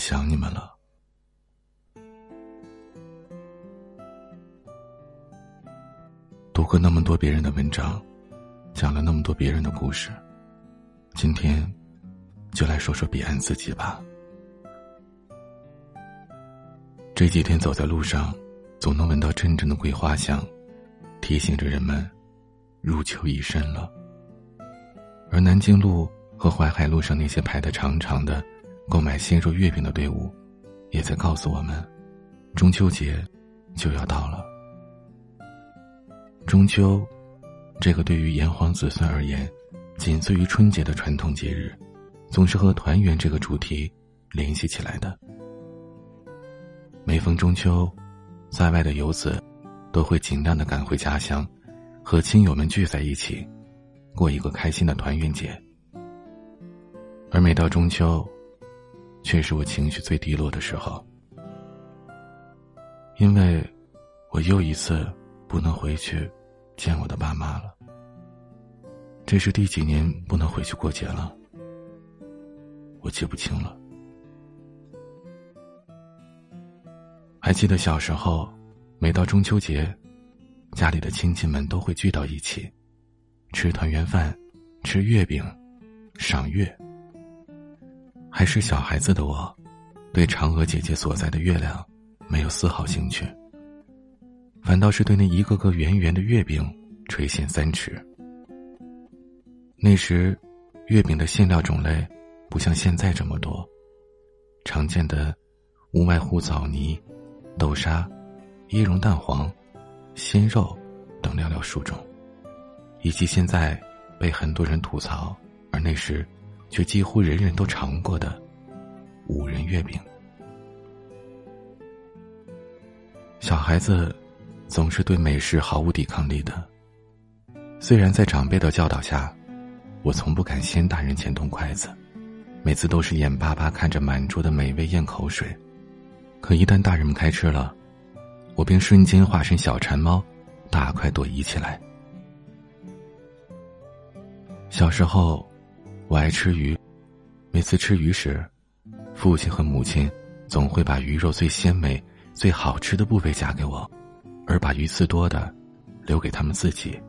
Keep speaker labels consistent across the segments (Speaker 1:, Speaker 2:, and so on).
Speaker 1: 想你们了。读过那么多别人的文章，讲了那么多别人的故事，今天就来说说彼岸自己吧。这几天走在路上，总能闻到阵阵的桂花香，提醒着人们入秋已深了。而南京路和淮海路上那些排得长长的购买鲜肉月饼的队伍，也在告诉我们，中秋节就要到了。中秋，这个对于炎黄子孙而言，仅次于春节的传统节日，总是和团圆这个主题联系起来的。每逢中秋，在外的游子都会尽量的赶回家乡，和亲友们聚在一起，过一个开心的团圆节。而每到中秋，却是我情绪最低落的时候，因为我又一次不能回去。见我的爸妈了。这是第几年不能回去过节了？我记不清了。还记得小时候，每到中秋节，家里的亲戚们都会聚到一起，吃团圆饭，吃月饼，赏月。还是小孩子的我，对嫦娥姐姐所在的月亮没有丝毫兴趣。反倒是对那一个个圆圆的月饼垂涎三尺。那时，月饼的馅料种类不像现在这么多，常见的无外乎枣泥、豆沙、椰蓉蛋黄、鲜肉等寥寥数种，以及现在被很多人吐槽，而那时却几乎人人都尝过的五仁月饼。小孩子。总是对美食毫无抵抗力的。虽然在长辈的教导下，我从不敢先大人前动筷子，每次都是眼巴巴看着满桌的美味咽口水。可一旦大人们开吃了，我便瞬间化身小馋猫，大快朵颐起来。小时候，我爱吃鱼，每次吃鱼时，父亲和母亲总会把鱼肉最鲜美、最好吃的部位夹给我。而把鱼刺多的留给他们自己。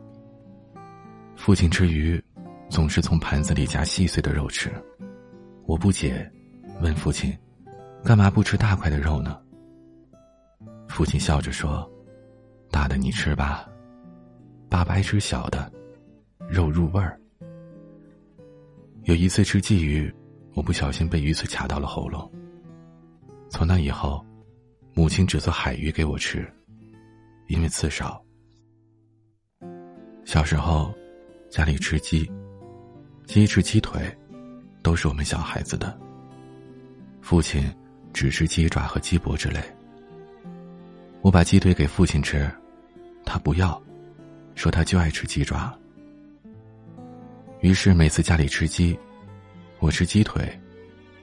Speaker 1: 父亲吃鱼，总是从盘子里夹细碎的肉吃。我不解，问父亲：“干嘛不吃大块的肉呢？”父亲笑着说：“大的你吃吧，爸爸爱吃小的，肉入味儿。”有一次吃鲫鱼，我不小心被鱼刺卡到了喉咙。从那以后，母亲只做海鱼给我吃。因为刺少。小时候，家里吃鸡，鸡翅、鸡腿，都是我们小孩子的。父亲只吃鸡爪和鸡脖之类。我把鸡腿给父亲吃，他不要，说他就爱吃鸡爪。于是每次家里吃鸡，我吃鸡腿，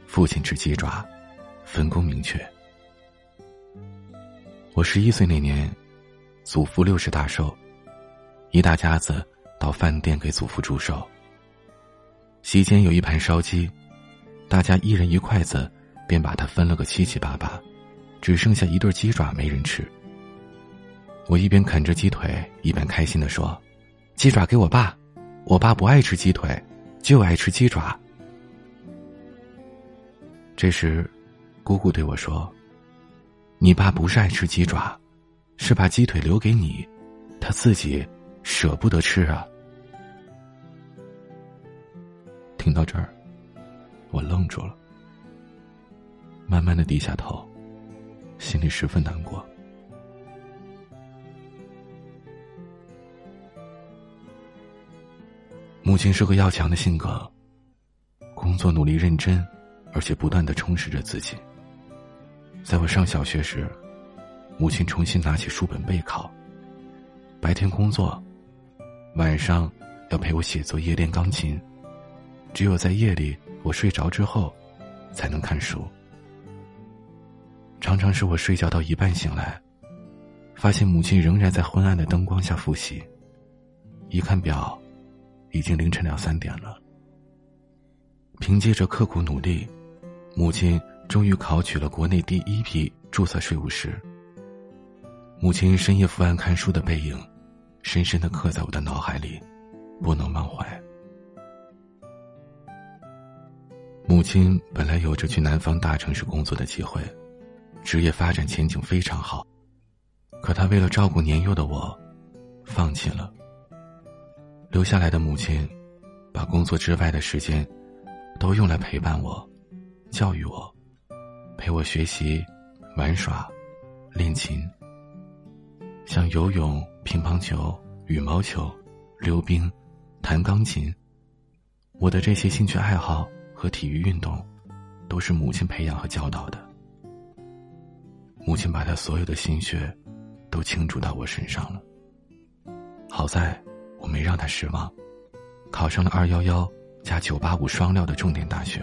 Speaker 1: 父亲吃鸡爪，分工明确。我十一岁那年。祖父六十大寿，一大家子到饭店给祖父祝寿。席间有一盘烧鸡，大家一人一筷子，便把它分了个七七八八，只剩下一对鸡爪没人吃。我一边啃着鸡腿，一边开心的说：“鸡爪给我爸，我爸不爱吃鸡腿，就爱吃鸡爪。”这时，姑姑对我说：“你爸不是爱吃鸡爪。”是把鸡腿留给你，他自己舍不得吃啊。听到这儿，我愣住了，慢慢的低下头，心里十分难过。亲是个要强的性格，工作努力认真，而且不断的充实着自己。在我上小学时。母亲重新拿起书本备考。白天工作，晚上要陪我写作业、练钢琴。只有在夜里我睡着之后，才能看书。常常是我睡觉到一半醒来，发现母亲仍然在昏暗的灯光下复习。一看表，已经凌晨两三点了。凭借着刻苦努力，母亲终于考取了国内第一批注册税务师。母亲深夜伏案看书的背影，深深的刻在我的脑海里，不能忘怀。母亲本来有着去南方大城市工作的机会，职业发展前景非常好，可她为了照顾年幼的我，放弃了。留下来的母亲，把工作之外的时间，都用来陪伴我，教育我，陪我学习、玩耍、练琴，像游泳、乒乓球、羽毛球、溜冰、弹钢琴。我的这些兴趣爱好。和体育运动，都是母亲培养和教导的。母亲把她所有的心血，都倾注到我身上了。好在我没让他失望，考上了二幺幺加九八五双料的重点大学。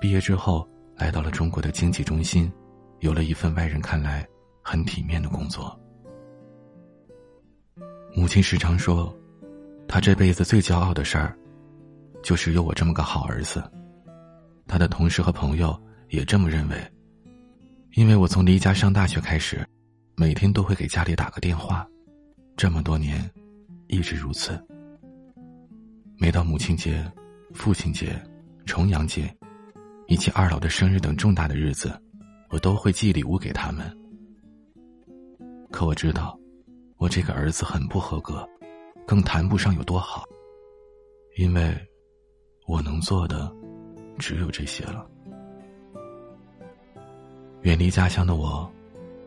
Speaker 1: 毕业之后，来到了中国的经济中心，有了一份外人看来很体面的工作。母亲时常说，她这辈子最骄傲的事儿，就是有我这么个好儿子。他的同事和朋友也这么认为，因为我从离家上大学开始，每天都会给家里打个电话，这么多年，一直如此。每到母亲节、父亲节、重阳节，以及二老的生日等重大的日子，我都会寄礼物给他们。可我知道，我这个儿子很不合格，更谈不上有多好，因为我能做的。只有这些了。远离家乡的我，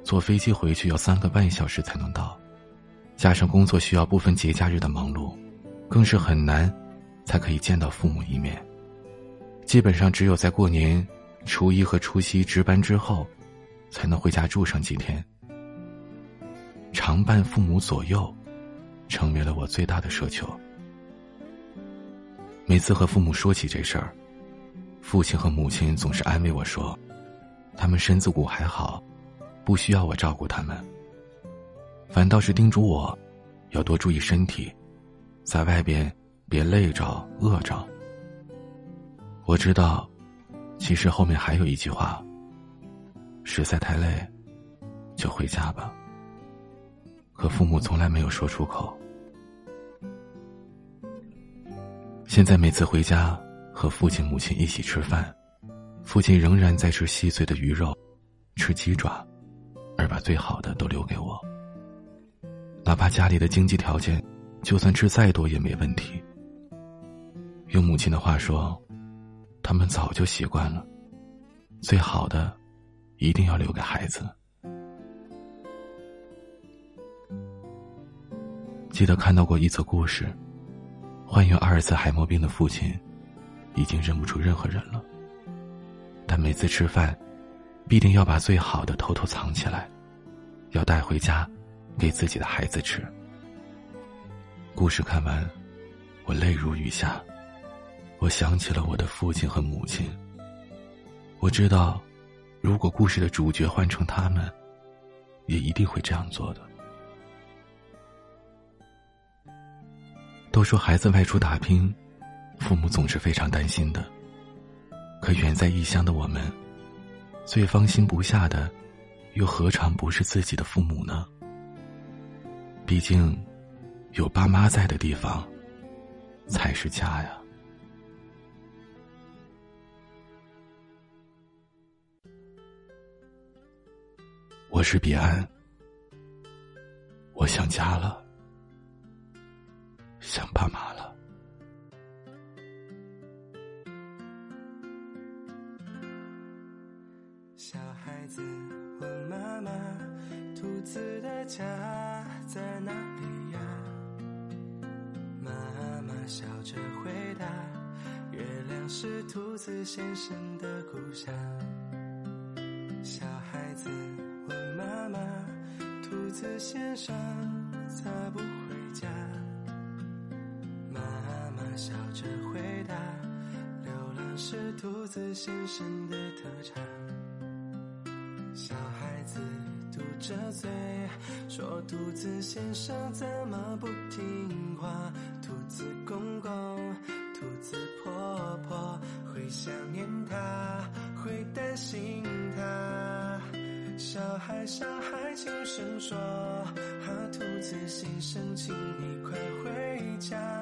Speaker 1: 坐飞机回去要三个半小时才能到，加上工作需要部分节假日的忙碌，更是很难才可以见到父母一面。基本上只有在过年初一和除夕值班之后，才能回家住上几天。常伴父母左右，成为了我最大的奢求。每次和父母说起这事儿。父亲和母亲总是安慰我说：“他们身子骨还好，不需要我照顾他们。”反倒是叮嘱我，要多注意身体，在外边别累着、饿着。我知道，其实后面还有一句话：“实在太累，就回家吧。”可父母从来没有说出口。现在每次回家。和父亲、母亲一起吃饭，父亲仍然在吃细碎的鱼肉，吃鸡爪，而把最好的都留给我。哪怕家里的经济条件，就算吃再多也没问题。用母亲的话说，他们早就习惯了，最好的一定要留给孩子。记得看到过一则故事，患有阿尔茨海默病的父亲。已经认不出任何人了。但每次吃饭，必定要把最好的偷偷藏起来，要带回家，给自己的孩子吃。故事看完，我泪如雨下。我想起了我的父亲和母亲。我知道，如果故事的主角换成他们，也一定会这样做的。都说孩子外出打拼。父母总是非常担心的，可远在异乡的我们，最放心不下的，又何尝不是自己的父母呢？毕竟，有爸妈在的地方，才是家呀。我是彼岸，我想家了，想爸妈了。
Speaker 2: 小孩子问妈妈：“兔子的家在哪里呀？妈妈笑着回答：月亮是兔子先生的故乡。小孩子问妈妈：兔子先生咋不回家？妈妈笑着回答：流浪是兔子先生的特长。着嘴，说兔子先生怎么不听话，兔子公公，兔子婆婆会想念他，会担心他。小孩，小孩轻声说，啊，兔子先生，请你快回家。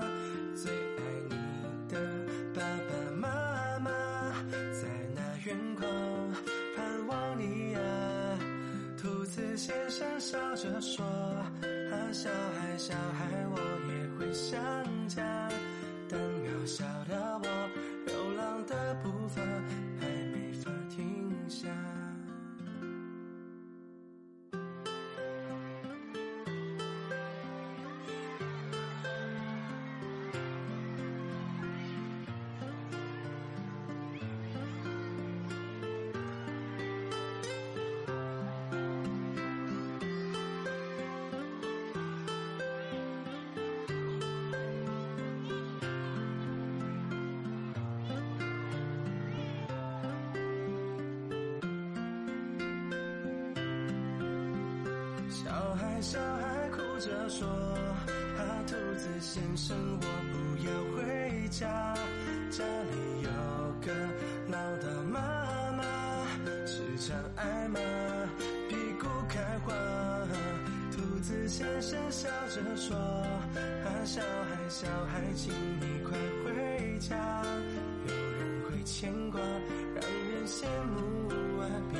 Speaker 2: 想笑着说：“啊，小孩小孩，我也会想孩，小孩哭着说：“啊，兔子先生，我不要回家，家里有个唠叨妈妈，时常挨骂，屁股开花。”兔子先生笑着说：“啊，小孩，小孩，请你快回家，有人会牵挂，让人羡慕啊，别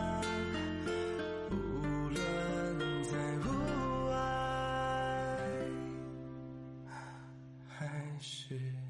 Speaker 2: 是。